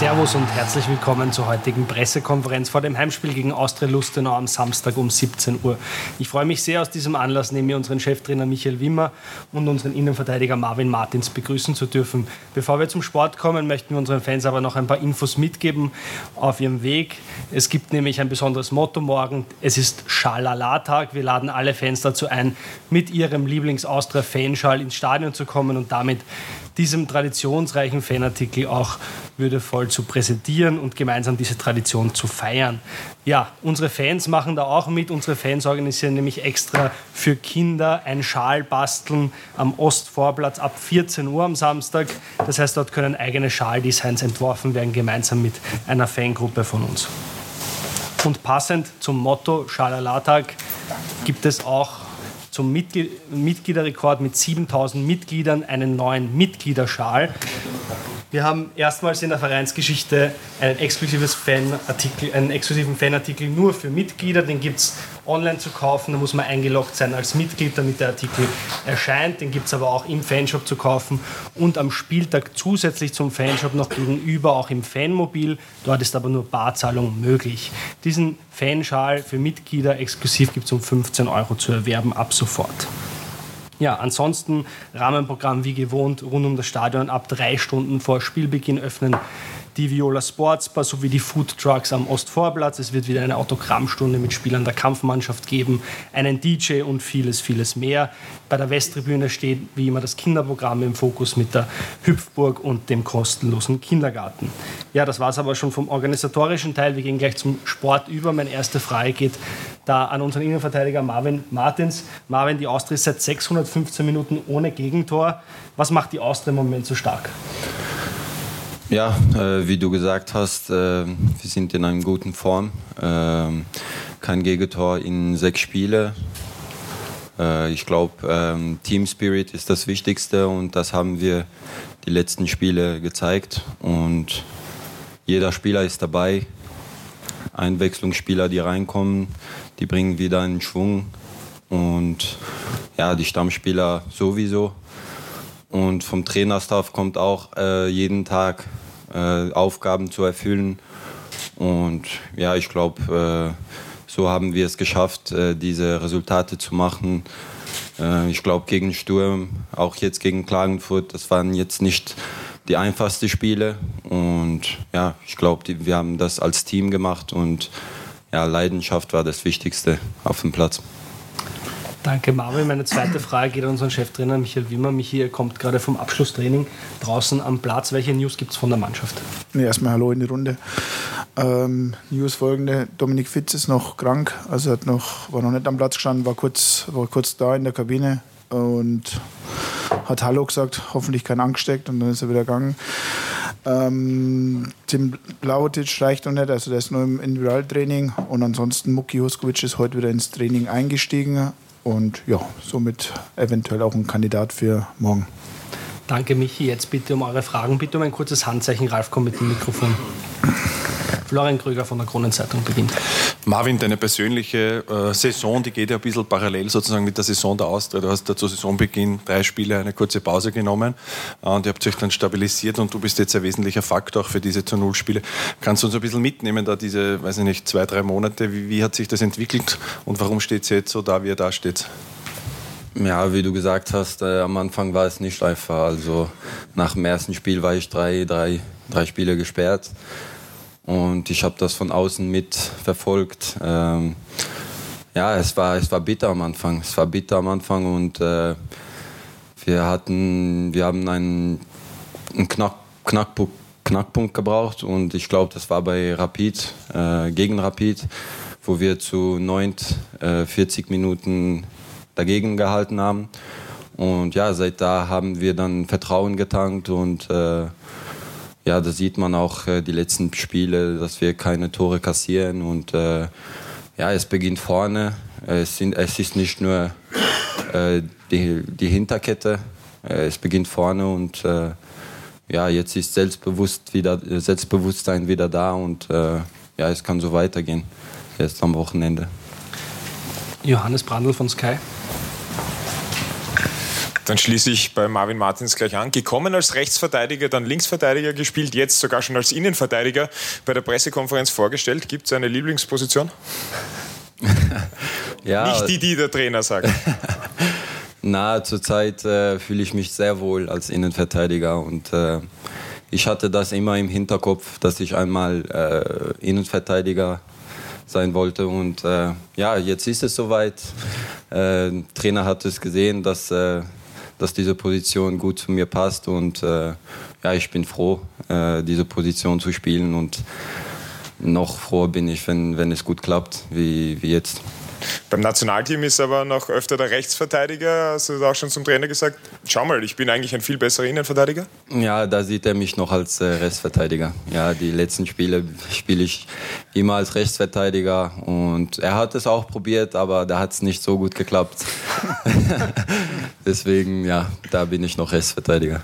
Servus und herzlich willkommen zur heutigen Pressekonferenz vor dem Heimspiel gegen Austria Lustenau am Samstag um 17 Uhr. Ich freue mich sehr, aus diesem Anlass neben mir unseren Cheftrainer Michael Wimmer und unseren Innenverteidiger Marvin Martins begrüßen zu dürfen. Bevor wir zum Sport kommen, möchten wir unseren Fans aber noch ein paar Infos mitgeben auf ihrem Weg. Es gibt nämlich ein besonderes Motto morgen. Es ist Schalala-Tag. Wir laden alle Fans dazu ein, mit ihrem Lieblings-Austria-Fanschal ins Stadion zu kommen und damit diesem traditionsreichen Fanartikel auch würdevoll zu präsentieren und gemeinsam diese Tradition zu feiern. Ja, unsere Fans machen da auch mit. Unsere Fans organisieren nämlich extra für Kinder ein Schal basteln am Ostvorplatz ab 14 Uhr am Samstag. Das heißt, dort können eigene Schaldesigns entworfen werden, gemeinsam mit einer Fangruppe von uns. Und passend zum Motto Schalalatag gibt es auch zum Mitgliederrekord mit 7000 Mitgliedern einen neuen Mitgliederschal. Wir haben erstmals in der Vereinsgeschichte einen, exklusives Fanartikel, einen exklusiven Fanartikel nur für Mitglieder. Den gibt es online zu kaufen. Da muss man eingeloggt sein als Mitglied, damit der Artikel erscheint. Den gibt es aber auch im Fanshop zu kaufen und am Spieltag zusätzlich zum Fanshop noch gegenüber auch im Fanmobil. Dort ist aber nur Barzahlung möglich. Diesen Fanschal für Mitglieder exklusiv gibt es um 15 Euro zu erwerben ab sofort. Ja, ansonsten Rahmenprogramm wie gewohnt rund um das Stadion ab drei Stunden vor Spielbeginn öffnen die Viola Sportsbar sowie die Food Trucks am Ostvorplatz. Es wird wieder eine Autogrammstunde mit Spielern der Kampfmannschaft geben, einen DJ und vieles, vieles mehr. Bei der Westtribüne steht wie immer das Kinderprogramm im Fokus mit der Hüpfburg und dem kostenlosen Kindergarten. Ja, das war es aber schon vom organisatorischen Teil. Wir gehen gleich zum Sport über. Meine erste Frage geht da an unseren Innenverteidiger Marvin Martins. Marvin, die Austria ist seit 615 Minuten ohne Gegentor. Was macht die Austria im Moment so stark? Ja, äh, wie du gesagt hast, äh, wir sind in einer guten Form. Äh, kein Gegentor in sechs Spiele. Äh, ich glaube, ähm, Team Spirit ist das Wichtigste und das haben wir die letzten Spiele gezeigt. Und jeder Spieler ist dabei. Einwechslungsspieler, die reinkommen, die bringen wieder einen Schwung. Und ja, die Stammspieler sowieso. Und vom Trainerstaff kommt auch äh, jeden Tag äh, Aufgaben zu erfüllen. Und ja, ich glaube, äh, so haben wir es geschafft, äh, diese Resultate zu machen. Äh, ich glaube, gegen Sturm, auch jetzt gegen Klagenfurt, das waren jetzt nicht die einfachsten Spiele. Und ja, ich glaube, wir haben das als Team gemacht und ja, Leidenschaft war das Wichtigste auf dem Platz. Danke, Marvin. Meine zweite Frage geht an unseren Cheftrainer Michael Wimmer. Michael kommt gerade vom Abschlusstraining draußen am Platz. Welche News gibt es von der Mannschaft? Nee, erstmal Hallo in die Runde. Ähm, News folgende: Dominik Fitz ist noch krank, also hat noch, war noch nicht am Platz gestanden, war kurz, war kurz da in der Kabine und hat Hallo gesagt, hoffentlich kein angesteckt und dann ist er wieder gegangen. Ähm, Tim Blautic reicht noch nicht, also der ist nur im Individualtraining und ansonsten Muki Huskovic ist heute wieder ins Training eingestiegen, und ja, somit eventuell auch ein Kandidat für morgen. Danke, Michi. Jetzt bitte um eure Fragen. Bitte um ein kurzes Handzeichen. Ralf, komm mit dem Mikrofon. Florian Krüger von der Kronenzeitung beginnt. Marvin, deine persönliche äh, Saison, die geht ja ein bisschen parallel sozusagen mit der Saison der Austria. Du hast da zu Saisonbeginn drei Spiele eine kurze Pause genommen äh, und ihr habt euch dann stabilisiert und du bist jetzt ein wesentlicher Faktor auch für diese zu Null Spiele. Kannst du uns ein bisschen mitnehmen, da diese, weiß ich nicht, zwei, drei Monate, wie, wie hat sich das entwickelt und warum steht es jetzt so da, wie ihr da steht? Ja, wie du gesagt hast, äh, am Anfang war es nicht einfach. Also nach dem ersten Spiel war ich drei, drei, drei Spiele gesperrt. Und ich habe das von außen mit verfolgt. Ähm, ja, es war, es war bitter am Anfang. Es war bitter am Anfang und äh, wir hatten, wir haben einen, einen Knack, Knackpunkt, Knackpunkt gebraucht und ich glaube, das war bei Rapid, äh, gegen Rapid, wo wir zu 9, äh, 40 Minuten dagegen gehalten haben. Und ja, seit da haben wir dann Vertrauen getankt und äh, ja, da sieht man auch äh, die letzten Spiele, dass wir keine Tore kassieren und äh, ja, es beginnt vorne. Es, sind, es ist nicht nur äh, die, die Hinterkette, äh, es beginnt vorne und äh, ja, jetzt ist Selbstbewusst wieder, Selbstbewusstsein wieder da und äh, ja, es kann so weitergehen, jetzt am Wochenende. Johannes Brandl von Sky Dann schließe ich bei Marvin Martins gleich an. Gekommen als Rechtsverteidiger, dann Linksverteidiger gespielt, jetzt sogar schon als Innenverteidiger bei der Pressekonferenz vorgestellt. Gibt es eine Lieblingsposition? ja, Nicht die, die der Trainer sagt. Na, zurzeit äh, fühle ich mich sehr wohl als Innenverteidiger und äh, ich hatte das immer im Hinterkopf, dass ich einmal äh, Innenverteidiger sein wollte und äh, ja, jetzt ist es soweit. Äh, Trainer hat es gesehen, dass, äh, dass diese Position gut zu mir passt und ja, ich bin froh, diese Position zu spielen und noch froher bin ich, wenn, wenn es gut klappt, wie, wie jetzt. Beim Nationalteam ist aber noch öfter der Rechtsverteidiger. Hast du auch schon zum Trainer gesagt, schau mal, ich bin eigentlich ein viel besserer Innenverteidiger? Ja, da sieht er mich noch als äh, Rechtsverteidiger. Ja, die letzten Spiele spiele ich immer als Rechtsverteidiger und er hat es auch probiert, aber da hat es nicht so gut geklappt. Deswegen, ja, da bin ich noch Rechtsverteidiger.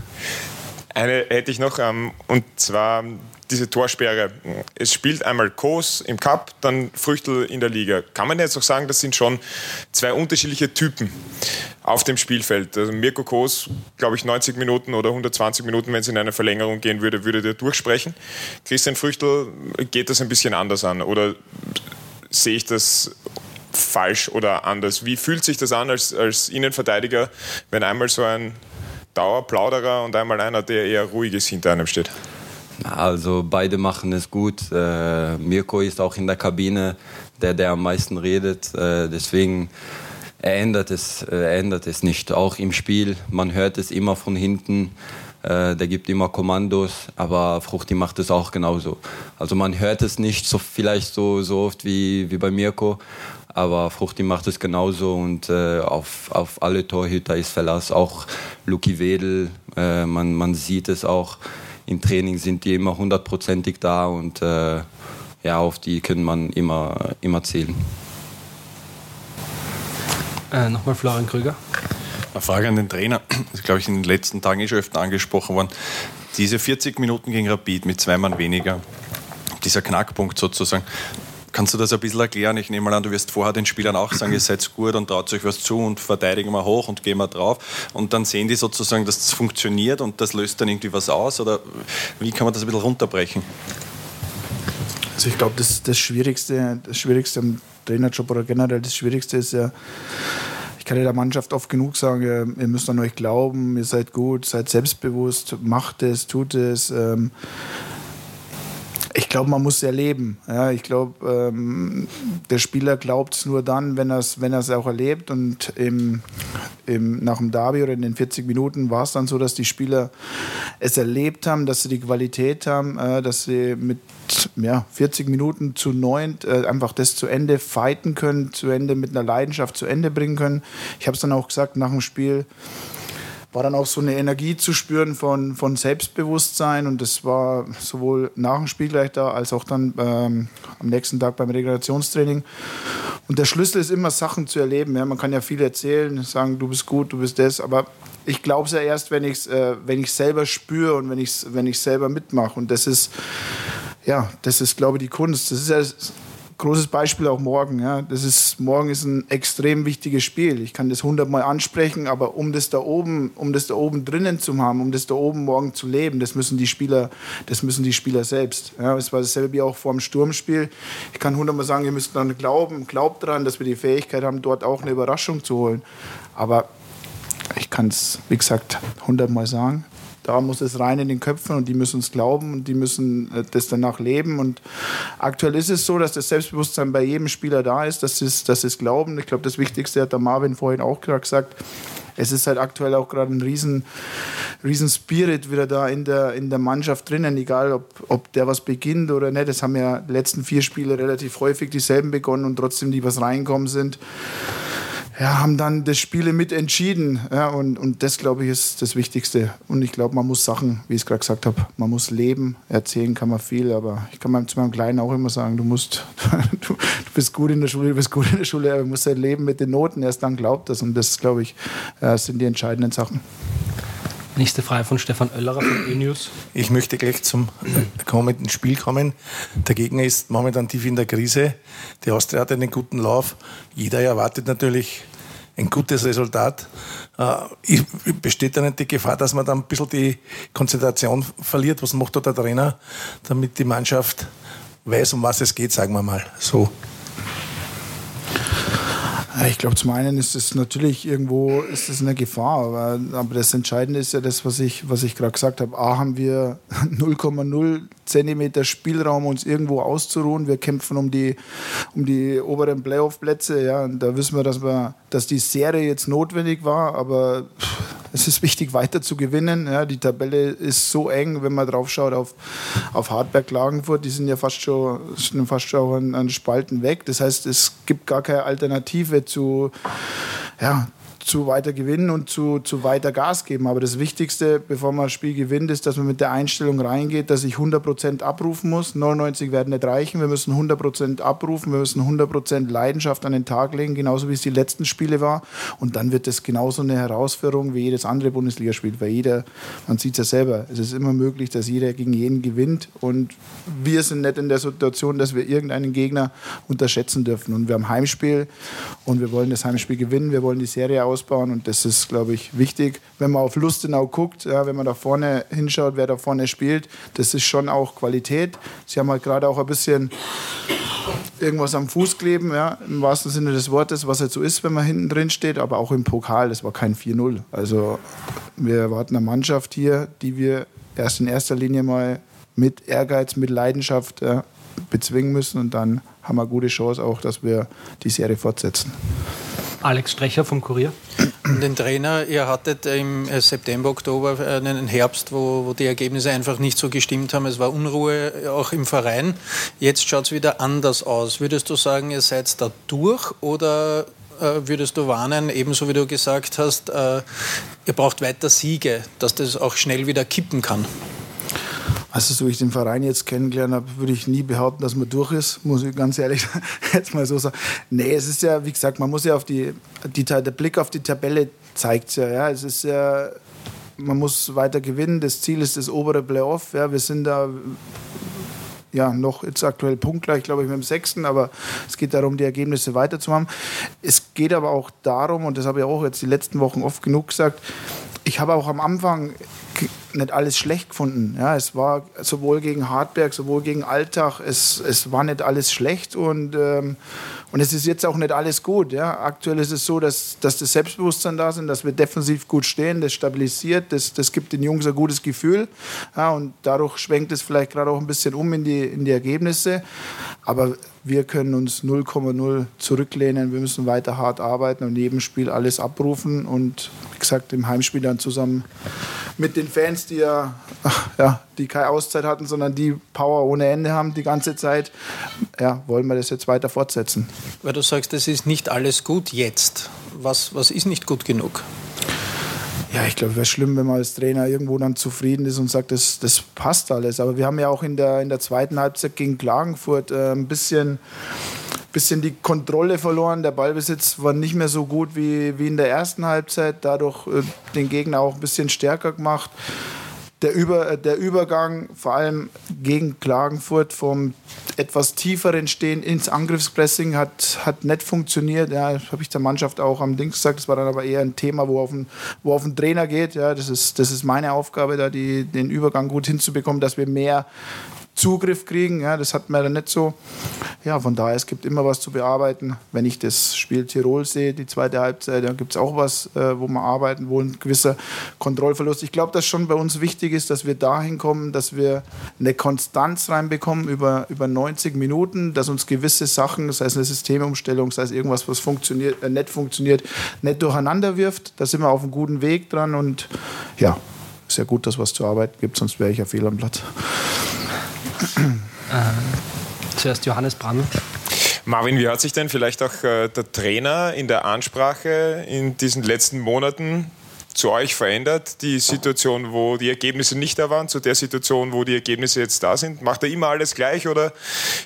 Eine hätte ich noch, ähm, und zwar diese Torsperre. Es spielt einmal Kos im Cup, dann Früchtel in der Liga. Kann man jetzt auch sagen, das sind schon zwei unterschiedliche Typen auf dem Spielfeld. Also Mirko Kos, glaube ich, 90 Minuten oder 120 Minuten, wenn es in eine Verlängerung gehen würde, würde der durchsprechen. Christian Früchtel geht das ein bisschen anders an. Oder sehe ich das falsch oder anders? Wie fühlt sich das an als, als Innenverteidiger, wenn einmal so ein Dauerplauderer und einmal einer, der eher ruhig ist, hinter einem steht? Also beide machen es gut. Äh, Mirko ist auch in der Kabine der, der am meisten redet. Äh, deswegen er ändert es, er ändert es nicht. Auch im Spiel, man hört es immer von hinten. Äh, der gibt immer Kommandos, aber Fruchti macht es auch genauso. Also man hört es nicht so vielleicht so, so oft wie, wie bei Mirko, aber Fruchti macht es genauso und äh, auf, auf alle Torhüter ist Verlass. Auch Luki Wedel, äh, man, man sieht es auch im Training sind die immer hundertprozentig da und äh, ja, auf die kann man immer, immer zählen. Äh, Nochmal Florian Krüger. Eine Frage an den Trainer. Das ist, glaube ich, in den letzten Tagen eh schon öfter angesprochen worden. Diese 40 Minuten gegen Rapid mit zwei Mann weniger, dieser Knackpunkt sozusagen, Kannst du das ein bisschen erklären? Ich nehme mal an, du wirst vorher den Spielern auch sagen, ihr seid gut und traut euch was zu und verteidigen wir hoch und gehen wir drauf. Und dann sehen die sozusagen, dass das funktioniert und das löst dann irgendwie was aus? Oder wie kann man das ein bisschen runterbrechen? Also ich glaube, das, das, Schwierigste, das Schwierigste am Trainerjob oder generell das Schwierigste ist ja, ich kann ja der Mannschaft oft genug sagen, ihr müsst an euch glauben, ihr seid gut, seid selbstbewusst, macht es, tut es. Ähm, ich glaube, man muss es erleben. Ja, ich glaube, ähm, der Spieler glaubt es nur dann, wenn er es wenn auch erlebt. Und im, im, nach dem Derby oder in den 40 Minuten war es dann so, dass die Spieler es erlebt haben, dass sie die Qualität haben, äh, dass sie mit ja, 40 Minuten zu neun äh, einfach das zu Ende fighten können, zu Ende mit einer Leidenschaft zu Ende bringen können. Ich habe es dann auch gesagt nach dem Spiel war dann auch so eine Energie zu spüren von, von Selbstbewusstsein und das war sowohl nach dem Spiel gleich da, als auch dann ähm, am nächsten Tag beim Regenerationstraining. Und der Schlüssel ist immer, Sachen zu erleben. Ja. Man kann ja viel erzählen, sagen, du bist gut, du bist das, aber ich glaube es ja erst, wenn ich es äh, selber spüre und wenn ich es wenn selber mitmache. Und das ist, ja, das ist, glaube ich, die Kunst. Das ist ja großes Beispiel auch morgen. Ja. Das ist, morgen ist ein extrem wichtiges Spiel. Ich kann das hundertmal ansprechen, aber um das da oben, um das da oben drinnen zu haben, um das da oben morgen zu leben, das müssen die Spieler, das müssen die Spieler selbst. Ja. Es war dasselbe wie auch vor dem Sturmspiel. Ich kann hundertmal sagen, ihr müsst dann glauben, glaubt daran, dass wir die Fähigkeit haben, dort auch eine Überraschung zu holen. Aber ich kann es, wie gesagt, hundertmal sagen. Da muss es rein in den Köpfen und die müssen es glauben und die müssen äh, das danach leben. Und aktuell ist es so, dass das Selbstbewusstsein bei jedem Spieler da ist, dass sie dass es glauben. Ich glaube, das Wichtigste hat der Marvin vorhin auch gerade gesagt. Es ist halt aktuell auch gerade ein riesen, riesen Spirit wieder da in der, in der Mannschaft drinnen, egal ob, ob der was beginnt oder nicht. Das haben ja die letzten vier Spiele relativ häufig dieselben begonnen und trotzdem die was reinkommen sind ja, haben dann das Spiele mit entschieden. Ja, und, und das, glaube ich, ist das Wichtigste. Und ich glaube, man muss Sachen, wie ich es gerade gesagt habe, man muss leben. Erzählen kann man viel, aber ich kann meinem, zu meinem Kleinen auch immer sagen, du musst, du, du, bist gut in der Schule, du bist gut in der Schule, aber du musst halt leben mit den Noten, erst dann glaubt das. Und das, glaube ich, sind die entscheidenden Sachen. Nächste Frage von Stefan Oellerer von E-News. Ich möchte gleich zum kommenden Spiel kommen. Der Gegner ist momentan tief in der Krise. Die Austria hat einen guten Lauf. Jeder erwartet natürlich ein gutes Resultat. Äh, besteht da nicht die Gefahr, dass man dann ein bisschen die Konzentration verliert? Was macht da der Trainer, damit die Mannschaft weiß, um was es geht, sagen wir mal so? Ich glaube, zum einen ist es natürlich irgendwo ist es eine Gefahr, aber, aber das Entscheidende ist ja das, was ich, was ich gerade gesagt habe. A, haben wir 0,0 Zentimeter Spielraum, uns irgendwo auszuruhen. Wir kämpfen um die, um die oberen Playoff-Plätze. Ja, und da wissen wir dass, wir, dass die Serie jetzt notwendig war, aber es ist wichtig, weiter zu gewinnen. Ja, die Tabelle ist so eng, wenn man drauf schaut auf, auf Hartberg Klagenfurt, die sind ja fast schon, sind fast schon an, an Spalten weg. Das heißt, es gibt gar keine Alternative zu, ja, zu weiter gewinnen und zu, zu weiter Gas geben. Aber das Wichtigste, bevor man ein Spiel gewinnt, ist, dass man mit der Einstellung reingeht, dass ich 100% abrufen muss. 99 werden nicht reichen. Wir müssen 100% abrufen. Wir müssen 100% Leidenschaft an den Tag legen, genauso wie es die letzten Spiele war. Und dann wird es genauso eine Herausforderung wie jedes andere Bundesligaspiel. Weil jeder, man sieht es ja selber, es ist immer möglich, dass jeder gegen jeden gewinnt. Und wir sind nicht in der Situation, dass wir irgendeinen Gegner unterschätzen dürfen. Und wir haben Heimspiel und wir wollen das Heimspiel gewinnen. Wir wollen die Serie aus ausbauen und das ist, glaube ich, wichtig. Wenn man auf Lustenau guckt, ja, wenn man da vorne hinschaut, wer da vorne spielt, das ist schon auch Qualität. Sie haben halt gerade auch ein bisschen irgendwas am Fuß kleben, ja, im wahrsten Sinne des Wortes, was halt so ist, wenn man hinten drin steht, aber auch im Pokal, das war kein 4-0. Also wir erwarten eine Mannschaft hier, die wir erst in erster Linie mal mit Ehrgeiz, mit Leidenschaft ja, bezwingen müssen und dann haben wir gute Chance auch, dass wir die Serie fortsetzen. Alex Strecher vom Kurier. Den Trainer, ihr hattet im September, Oktober einen Herbst, wo, wo die Ergebnisse einfach nicht so gestimmt haben. Es war Unruhe auch im Verein. Jetzt schaut es wieder anders aus. Würdest du sagen, ihr seid da durch oder äh, würdest du warnen, ebenso wie du gesagt hast, äh, ihr braucht weiter Siege, dass das auch schnell wieder kippen kann? Also so wie ich den Verein jetzt kennengelernt habe, würde ich nie behaupten, dass man durch ist, muss ich ganz ehrlich jetzt mal so sagen. Nee, es ist ja, wie gesagt, man muss ja auf die, die der Blick auf die Tabelle zeigt ja, ja. Es ist ja, man muss weiter gewinnen. Das Ziel ist das obere Playoff. Ja, wir sind da ja, noch jetzt aktuell punktgleich, glaube ich, mit dem Sechsten, aber es geht darum, die Ergebnisse weiterzumachen. Es geht aber auch darum, und das habe ich auch jetzt die letzten Wochen oft genug gesagt, ich habe auch am Anfang nicht alles schlecht gefunden. Ja, es war sowohl gegen Hartberg, sowohl gegen Alltag, es, es war nicht alles schlecht und, ähm, und es ist jetzt auch nicht alles gut. Ja. Aktuell ist es so, dass, dass das Selbstbewusstsein da ist, dass wir defensiv gut stehen, das stabilisiert, das, das gibt den Jungs ein gutes Gefühl ja, und dadurch schwenkt es vielleicht gerade auch ein bisschen um in die, in die Ergebnisse. Aber wir können uns 0,0 zurücklehnen, wir müssen weiter hart arbeiten und jedem Spiel alles abrufen und wie gesagt im Heimspiel dann zusammen mit den Fans, die ja, ja, die keine Auszeit hatten, sondern die Power ohne Ende haben die ganze Zeit, ja, wollen wir das jetzt weiter fortsetzen. Weil du sagst, es ist nicht alles gut jetzt. Was, was ist nicht gut genug? Ja, ich glaube, es wäre schlimm, wenn man als Trainer irgendwo dann zufrieden ist und sagt, das, das passt alles. Aber wir haben ja auch in der, in der zweiten Halbzeit gegen Klagenfurt äh, ein bisschen bisschen die Kontrolle verloren. Der Ballbesitz war nicht mehr so gut wie, wie in der ersten Halbzeit. Dadurch äh, den Gegner auch ein bisschen stärker gemacht. Der, Über, äh, der Übergang, vor allem gegen Klagenfurt, vom etwas tieferen Stehen ins Angriffspressing hat, hat nicht funktioniert. Ja, habe ich der Mannschaft auch am Dings gesagt. Das war dann aber eher ein Thema, wo auf den, wo auf den Trainer geht. Ja, das, ist, das ist meine Aufgabe, da die, den Übergang gut hinzubekommen, dass wir mehr Zugriff kriegen. Ja, das hat man dann nicht so. Ja, von daher, es gibt immer was zu bearbeiten. Wenn ich das Spiel Tirol sehe, die zweite Halbzeit, dann gibt es auch was, äh, wo wir arbeiten, wo ein gewisser Kontrollverlust. Ich glaube, dass schon bei uns wichtig ist, dass wir dahin kommen, dass wir eine Konstanz reinbekommen über, über 90 Minuten, dass uns gewisse Sachen, sei es eine Systemumstellung, sei es irgendwas, was funktioniert, äh, nicht funktioniert, nicht durcheinander wirft. Da sind wir auf einem guten Weg dran und ja, sehr gut, dass was zu arbeiten gibt, sonst wäre ich ja fehl am Platz. Äh, zuerst Johannes Brandl. Marvin, wie hat sich denn vielleicht auch äh, der Trainer in der Ansprache in diesen letzten Monaten zu euch verändert? Die Situation, wo die Ergebnisse nicht da waren, zu der Situation, wo die Ergebnisse jetzt da sind? Macht er immer alles gleich oder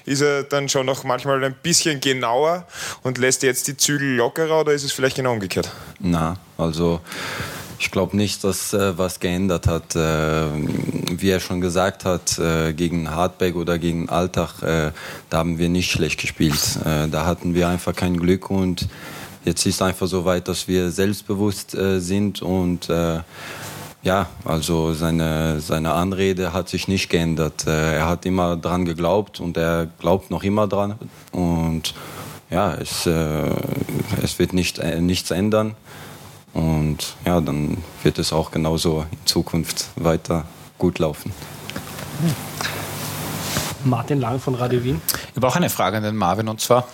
ist er dann schon noch manchmal ein bisschen genauer und lässt jetzt die Zügel lockerer oder ist es vielleicht genau umgekehrt? Na, also ich glaube nicht, dass äh, was geändert hat. Äh, wie er schon gesagt hat, äh, gegen Hardback oder gegen Alltag, äh, da haben wir nicht schlecht gespielt. Äh, da hatten wir einfach kein Glück und jetzt ist es einfach so weit, dass wir selbstbewusst äh, sind und ja, also seine, seine Anrede hat sich nicht geändert. Er hat immer dran geglaubt und er glaubt noch immer dran. Und ja, es, es wird nicht, nichts ändern. Und ja, dann wird es auch genauso in Zukunft weiter gut laufen. Martin Lang von Radio Wien. Ich habe auch eine Frage an den Marvin und zwar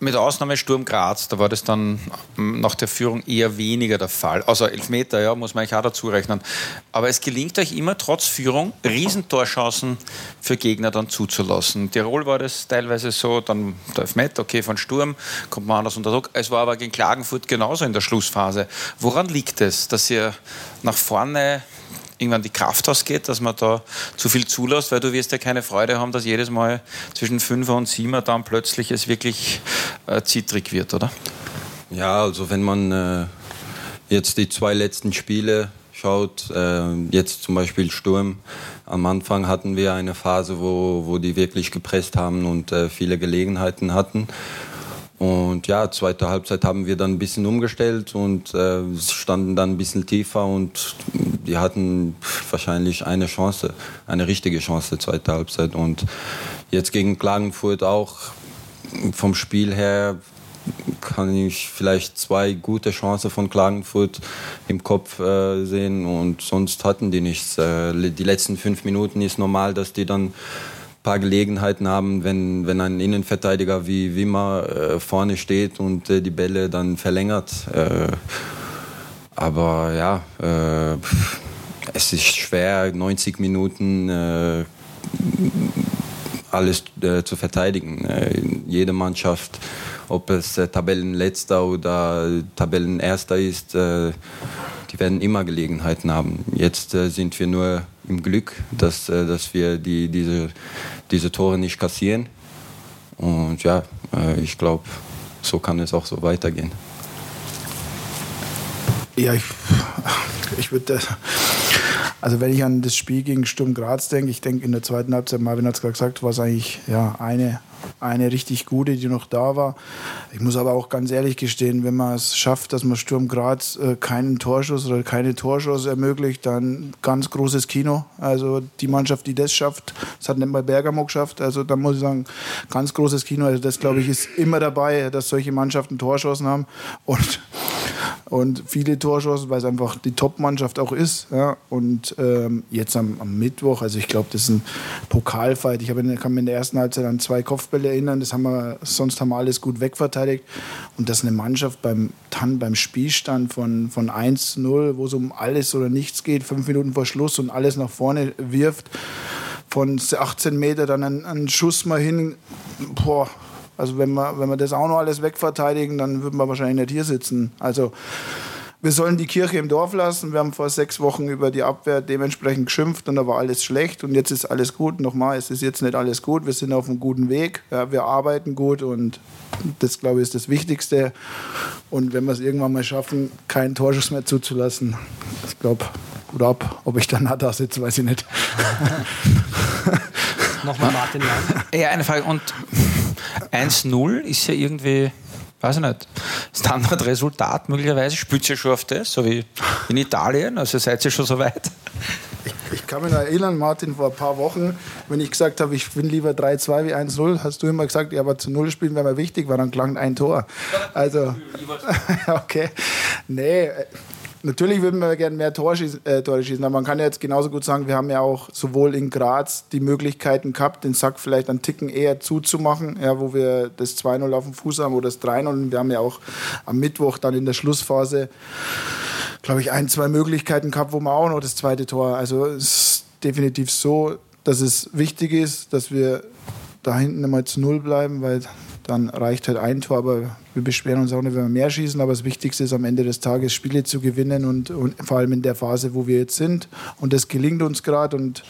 mit Ausnahme Sturm Graz, da war das dann nach der Führung eher weniger der Fall. Also Elfmeter, ja, muss man eigentlich auch dazu rechnen. Aber es gelingt euch immer trotz Führung, Riesentorchancen für Gegner dann zuzulassen. Tirol war das teilweise so, dann der Elfmeter, okay, von Sturm kommt man anders unter Druck. Es war aber gegen Klagenfurt genauso in der Schlussphase. Woran liegt es, dass ihr nach vorne irgendwann die Kraft ausgeht, dass man da zu viel zulässt, weil du wirst ja keine Freude haben, dass jedes Mal zwischen 5 und 7 dann plötzlich es wirklich äh, zittrig wird, oder? Ja, also wenn man äh, jetzt die zwei letzten Spiele schaut, äh, jetzt zum Beispiel Sturm, am Anfang hatten wir eine Phase, wo, wo die wirklich gepresst haben und äh, viele Gelegenheiten hatten. Und ja, zweite Halbzeit haben wir dann ein bisschen umgestellt und äh, standen dann ein bisschen tiefer und die hatten wahrscheinlich eine Chance, eine richtige Chance, zweite Halbzeit. Und jetzt gegen Klagenfurt auch vom Spiel her kann ich vielleicht zwei gute Chancen von Klagenfurt im Kopf äh, sehen und sonst hatten die nichts. Äh, die letzten fünf Minuten ist normal, dass die dann paar Gelegenheiten haben, wenn, wenn ein Innenverteidiger wie Wimmer äh, vorne steht und äh, die Bälle dann verlängert. Äh, aber ja, äh, es ist schwer, 90 Minuten äh, alles äh, zu verteidigen. jede Mannschaft, ob es Tabellenletzter oder Tabellenerster ist, die werden immer Gelegenheiten haben. Jetzt sind wir nur im Glück, dass, dass wir die, diese diese Tore nicht kassieren. Und ja, äh, ich glaube, so kann es auch so weitergehen. Ja, ich, ich würde also wenn ich an das Spiel gegen Sturm Graz denke, ich denke in der zweiten Halbzeit, Marvin hat es gerade gesagt, war es eigentlich ja, eine, eine richtig gute, die noch da war. Ich muss aber auch ganz ehrlich gestehen, wenn man es schafft, dass man Sturm Graz äh, keinen Torschuss oder keine Torschuss ermöglicht, dann ganz großes Kino. Also die Mannschaft, die das schafft, das hat nicht mal Bergamo geschafft. Also da muss ich sagen, ganz großes Kino. Also das glaube ich ist immer dabei, dass solche Mannschaften Torschancen haben und und viele Torschancen, weil es einfach die Top-Mannschaft auch ist. Ja. Und ähm, jetzt am, am, Mittwoch, also ich glaube, das ist ein Pokalfight. Ich in, kann mich in der ersten Halbzeit an zwei Kopfbälle erinnern. Das haben wir, sonst haben wir alles gut wegverteidigt. Und dass eine Mannschaft beim Tan, beim Spielstand von, von 1-0, wo es um alles oder nichts geht, fünf Minuten vor Schluss und alles nach vorne wirft, von 18 Meter dann einen, einen Schuss mal hin, boah, also wenn wir, wenn wir das auch noch alles wegverteidigen, dann würden wir wahrscheinlich nicht hier sitzen. Also wir sollen die Kirche im Dorf lassen. Wir haben vor sechs Wochen über die Abwehr dementsprechend geschimpft und da war alles schlecht und jetzt ist alles gut. Nochmal, es ist jetzt nicht alles gut. Wir sind auf einem guten Weg. Ja, wir arbeiten gut und das, glaube ich, ist das Wichtigste. Und wenn wir es irgendwann mal schaffen, keinen Torschuss mehr zuzulassen, ich glaube, gut ab. Ob ich dann da sitze, weiß ich nicht. Nochmal Martin. Ja, eine Frage. Und 1-0 ist ja irgendwie, weiß ich nicht, Standardresultat möglicherweise. Spielt ihr schon auf das, so wie in Italien? Also seid ihr schon so weit? Ich, ich kann mich noch erinnern, Martin, vor ein paar Wochen, wenn ich gesagt habe, ich bin lieber 3-2 wie 1-0, hast du immer gesagt, ja, aber zu 0 spielen wäre mir wichtig, weil dann klang ein Tor. Also, okay. Nee, Natürlich würden wir gerne mehr Tore schießen, äh, Tore schießen, aber man kann ja jetzt genauso gut sagen, wir haben ja auch sowohl in Graz die Möglichkeiten gehabt, den Sack vielleicht einen Ticken eher zuzumachen, ja, wo wir das 2-0 auf dem Fuß haben oder das 3-0. Und wir haben ja auch am Mittwoch dann in der Schlussphase, glaube ich, ein, zwei Möglichkeiten gehabt, wo wir auch noch das zweite Tor. Also es ist definitiv so, dass es wichtig ist, dass wir da hinten einmal zu Null bleiben, weil dann reicht halt ein Tor, aber wir beschweren uns auch nicht, wenn wir mehr schießen. Aber das Wichtigste ist am Ende des Tages Spiele zu gewinnen und, und vor allem in der Phase, wo wir jetzt sind. Und das gelingt uns gerade und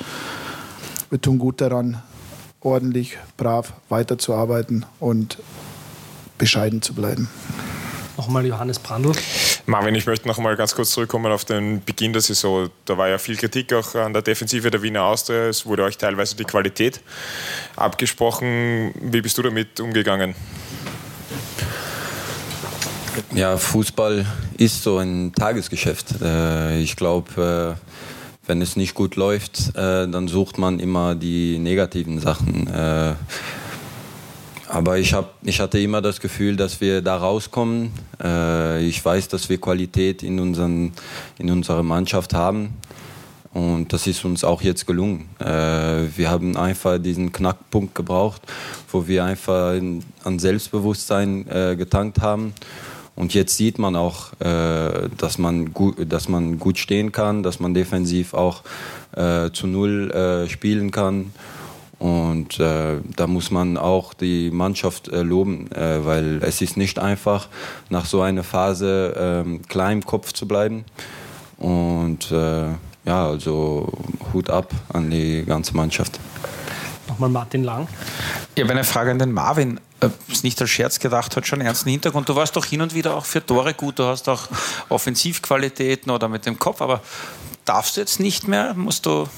wir tun gut daran, ordentlich, brav weiterzuarbeiten und bescheiden zu bleiben. Nochmal Johannes Brandl. Marvin, ich möchte noch mal ganz kurz zurückkommen auf den Beginn der Saison. Da war ja viel Kritik auch an der Defensive der Wiener Austria. Es wurde euch teilweise die Qualität abgesprochen. Wie bist du damit umgegangen? Ja, Fußball ist so ein Tagesgeschäft. Äh, ich glaube, äh, wenn es nicht gut läuft, äh, dann sucht man immer die negativen Sachen. Aber ich, hab, ich hatte immer das Gefühl, dass wir da rauskommen. ich weiß, dass wir Qualität in, unseren, in unserer Mannschaft haben. Und das ist uns auch jetzt gelungen. wir haben einfach diesen Knackpunkt gebraucht, wo wir einfach an Selbstbewusstsein getankt haben und jetzt sieht man auch, äh, dass, man gut, dass man gut stehen kann, dass man defensiv auch äh, zu Null äh, spielen kann. Und äh, da muss man auch die Mannschaft äh, loben, äh, weil es ist nicht einfach, nach so einer Phase ähm, klar im Kopf zu bleiben. Und ja, also Hut ab an die ganze Mannschaft. Nochmal Martin Lang. Ich habe eine Frage an den Marvin. Äh, ist nicht als Scherz gedacht, hat schon einen ernsten Hintergrund. Du warst doch hin und wieder auch für Tore gut, du hast auch Offensivqualitäten oder mit dem Kopf, aber darfst du jetzt nicht mehr? Musst du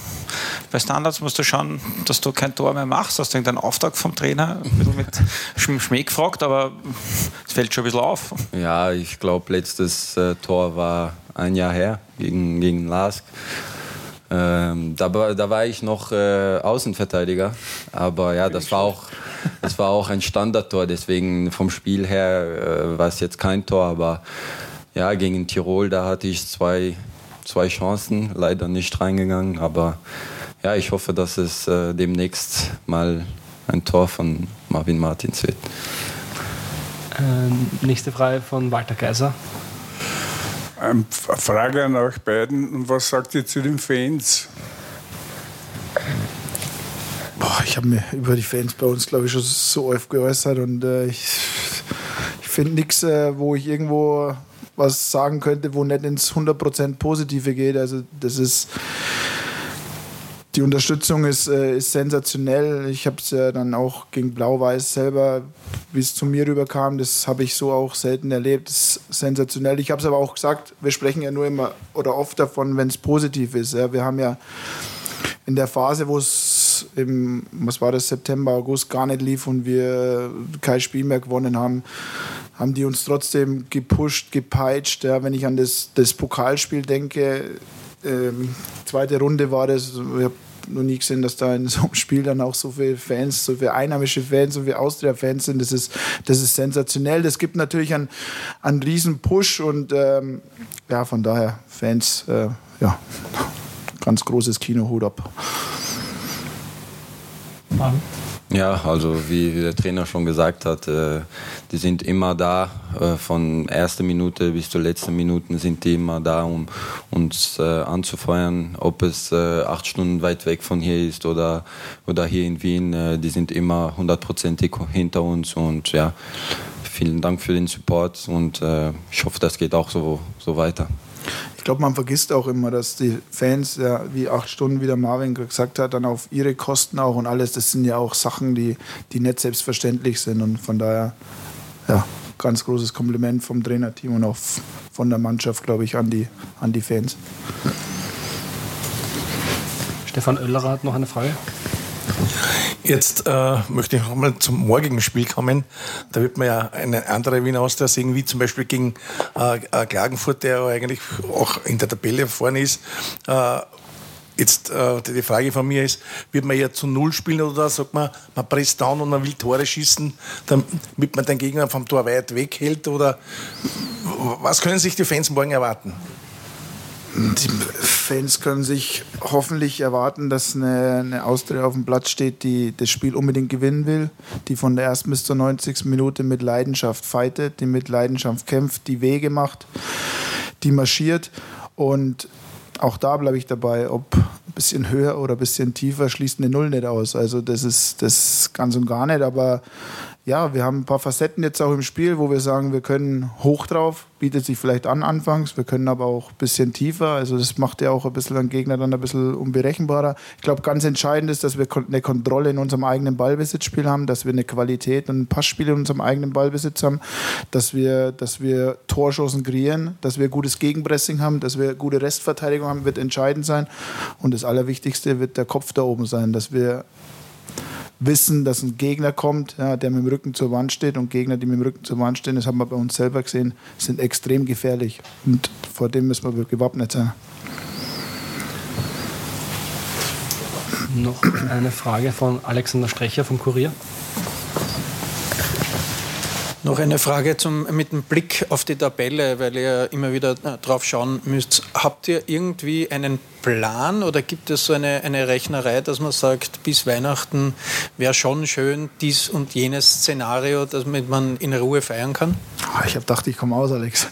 bei Standards musst du schauen, dass du kein Tor mehr machst. Hast du irgendeinen Auftrag vom Trainer? Ein bisschen mit Schmäh gefragt, aber es fällt schon ein bisschen auf. Ja, ich glaube, letztes äh, Tor war ein Jahr her gegen, gegen Lask. Ähm, da, da, war ich noch äh, Außenverteidiger, aber ja, das war auch, das war auch ein Standardtor, deswegen vom Spiel her äh, war es jetzt kein Tor, aber ja, gegen Tirol, da hatte ich zwei, zwei Chancen, leider nicht reingegangen, aber ja, ich hoffe, dass es äh, demnächst mal ein Tor von Marvin Martins wird. Ähm, nächste Frage von Walter Kaiser. Ähm, Frage an euch beiden. Was sagt ihr zu den Fans? Boah, ich habe mir über die Fans bei uns, glaube ich, schon so oft geäußert und äh, ich, ich finde nichts, äh, wo ich irgendwo was sagen könnte, wo nicht ins 100% Positive geht. Also das ist die Unterstützung ist, äh, ist sensationell. Ich habe es ja dann auch gegen Blau-Weiß selber, wie es zu mir rüberkam, das habe ich so auch selten erlebt. Das ist sensationell. Ich habe es aber auch gesagt, wir sprechen ja nur immer oder oft davon, wenn es positiv ist. Ja. Wir haben ja in der Phase, wo es im, was war das, September, August gar nicht lief und wir kein Spiel mehr gewonnen haben, haben die uns trotzdem gepusht, gepeitscht. Ja. Wenn ich an das, das Pokalspiel denke, ähm, zweite Runde war das. Ich habe noch nie gesehen, dass da in so einem Spiel dann auch so viele Fans, so viele einheimische Fans, so viele Austria-Fans sind. Das ist, das ist sensationell. Das gibt natürlich einen, einen riesen Push und ähm, ja, von daher Fans, äh, ja, ganz großes Kino, Hut ab. Mann. Ja, also wie, der Trainer schon gesagt hat, äh, die sind immer da, äh, von erster Minute bis zur letzten Minute sind die immer da, um uns äh, anzufeuern, ob es äh, acht Stunden weit weg von hier ist oder, oder hier in Wien, die sind immer hundertprozentig hinter uns und ja, vielen Dank für den Support und ich hoffe, das geht auch so, so weiter. Ich glaube, man vergisst auch immer, dass die Fans, ja, wie acht Stunden, wie der Marvin gesagt hat, dann auf ihre Kosten auch und alles, das sind ja auch Sachen, die, die nicht selbstverständlich sind. Und von daher, ja, ganz großes Kompliment vom Trainerteam und auch von der Mannschaft, glaube ich, an die, an die Fans. Stefan Oellerer hat noch eine Frage. Jetzt äh, möchte ich nochmal zum morgigen Spiel kommen. Da wird man ja eine andere Wiener Austria sehen, wie zum Beispiel gegen äh, äh Klagenfurt, der eigentlich auch in der Tabelle vorne ist. Äh, Jetzt äh, die Frage von mir ist, wird man ja zu Null spielen oder sagt man, man presst down und man will Tore schießen, damit man den Gegner vom Tor weit weghält? Oder was können sich die Fans morgen erwarten? Die Fans können sich hoffentlich erwarten, dass eine, eine Austria auf dem Platz steht, die das Spiel unbedingt gewinnen will, die von der ersten bis zur 90. Minute mit Leidenschaft fightet, die mit Leidenschaft kämpft, die Wege macht, die marschiert. Und auch da bleibe ich dabei, ob ein bisschen höher oder ein bisschen tiefer schließt eine Null nicht aus. Also das ist das ganz und gar nicht, aber ja, wir haben ein paar Facetten jetzt auch im Spiel, wo wir sagen, wir können hoch drauf, bietet sich vielleicht an anfangs, wir können aber auch ein bisschen tiefer. Also das macht ja auch ein bisschen den Gegner dann ein bisschen unberechenbarer. Ich glaube, ganz entscheidend ist, dass wir eine Kontrolle in unserem eigenen Ballbesitzspiel haben, dass wir eine Qualität und ein Passspiel in unserem eigenen Ballbesitz haben, dass wir, dass wir Torschancen kreieren, dass wir gutes Gegenpressing haben, dass wir gute Restverteidigung haben, wird entscheidend sein. Und das Allerwichtigste wird der Kopf da oben sein, dass wir wissen, dass ein Gegner kommt, ja, der mit dem Rücken zur Wand steht und Gegner, die mit dem Rücken zur Wand stehen, das haben wir bei uns selber gesehen, sind extrem gefährlich und vor dem müssen wir gewappnet sein. Noch eine Frage von Alexander Strecher vom Kurier. Noch eine Frage zum, mit dem Blick auf die Tabelle, weil ihr immer wieder äh, drauf schauen müsst. Habt ihr irgendwie einen Plan oder gibt es so eine, eine Rechnerei, dass man sagt, bis Weihnachten wäre schon schön dies und jenes Szenario, damit man in Ruhe feiern kann? Ah, ich habe gedacht, ich komme aus, Alex.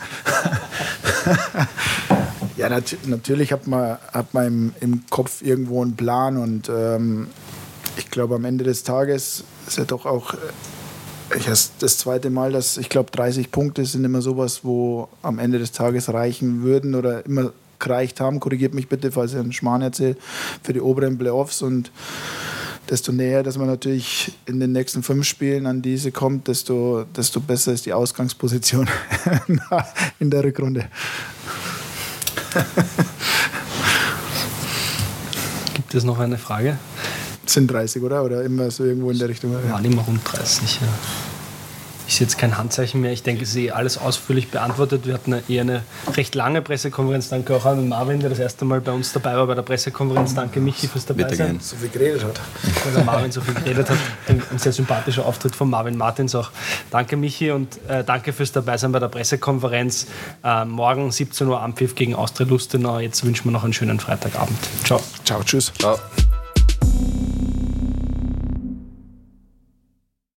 ja, nat natürlich hat man, hat man im, im, Kopf irgendwo einen Plan und ähm, ich glaube, am Ende des Tages ist ja doch auch ich das zweite Mal, dass ich glaube, 30 Punkte sind immer sowas, wo am Ende des Tages reichen würden oder immer gereicht haben. Korrigiert mich bitte, falls ich einen Schmarrn erzähle, für die oberen Playoffs. Und desto näher, dass man natürlich in den nächsten fünf Spielen an diese kommt, desto, desto besser ist die Ausgangsposition in der Rückrunde. Gibt es noch eine Frage? Sind 30, oder? Oder immer so irgendwo in der Richtung? Ja, Waren immer rund 30, ja. Ist jetzt kein Handzeichen mehr. Ich denke, es ist eh alles ausführlich beantwortet. Wir hatten eher eine recht lange Pressekonferenz. Danke auch an Marvin, der das erste Mal bei uns dabei war bei der Pressekonferenz. Danke Michi fürs dabei sein. So viel geredet hat. Weil der Marvin so viel geredet hat. Ein, sehr sympathischer Auftritt von Marvin Martins auch. Danke Michi und äh, danke fürs dabei sein bei der Pressekonferenz. Äh, morgen 17 Uhr Ampfiff gegen Austria Lustenau. Jetzt wünschen wir noch einen schönen Freitagabend. Ciao. Ciao, tschüss. Ciao.